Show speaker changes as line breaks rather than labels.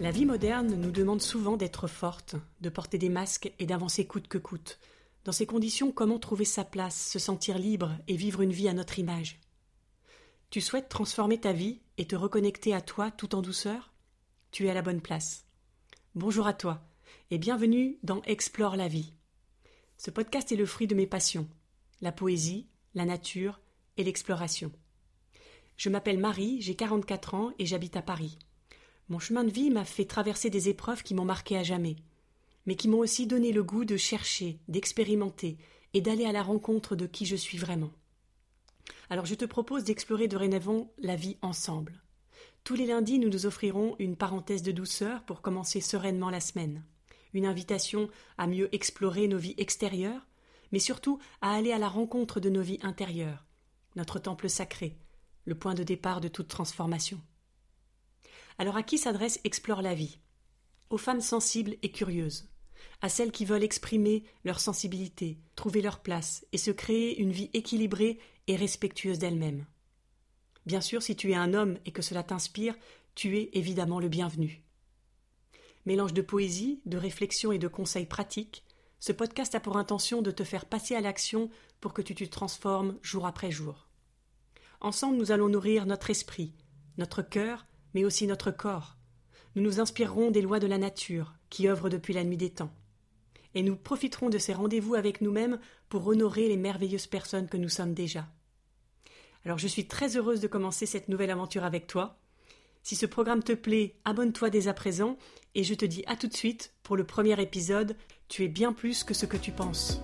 La vie moderne nous demande souvent d'être forte, de porter des masques et d'avancer coûte que coûte. Dans ces conditions, comment trouver sa place, se sentir libre et vivre une vie à notre image? Tu souhaites transformer ta vie et te reconnecter à toi tout en douceur? Tu es à la bonne place. Bonjour à toi et bienvenue dans Explore la vie. Ce podcast est le fruit de mes passions la poésie, la nature et l'exploration. Je m'appelle Marie, j'ai 44 ans et j'habite à Paris. Mon chemin de vie m'a fait traverser des épreuves qui m'ont marqué à jamais, mais qui m'ont aussi donné le goût de chercher, d'expérimenter et d'aller à la rencontre de qui je suis vraiment. Alors je te propose d'explorer dorénavant la vie ensemble. Tous les lundis, nous nous offrirons une parenthèse de douceur pour commencer sereinement la semaine. Une invitation à mieux explorer nos vies extérieures, mais surtout à aller à la rencontre de nos vies intérieures, notre temple sacré, le point de départ de toute transformation. Alors à qui s'adresse Explore la vie? Aux femmes sensibles et curieuses, à celles qui veulent exprimer leur sensibilité, trouver leur place et se créer une vie équilibrée et respectueuse d'elles-mêmes. Bien sûr, si tu es un homme et que cela t'inspire, tu es évidemment le bienvenu. Mélange de poésie, de réflexion et de conseils pratiques, ce podcast a pour intention de te faire passer à l'action pour que tu te transformes jour après jour. Ensemble, nous allons nourrir notre esprit, notre cœur mais aussi notre corps. Nous nous inspirerons des lois de la nature, qui œuvrent depuis la nuit des temps. Et nous profiterons de ces rendez-vous avec nous-mêmes pour honorer les merveilleuses personnes que nous sommes déjà. Alors je suis très heureuse de commencer cette nouvelle aventure avec toi. Si ce programme te plaît, abonne-toi dès à présent et je te dis à tout de suite pour le premier épisode. Tu es bien plus que ce que tu penses.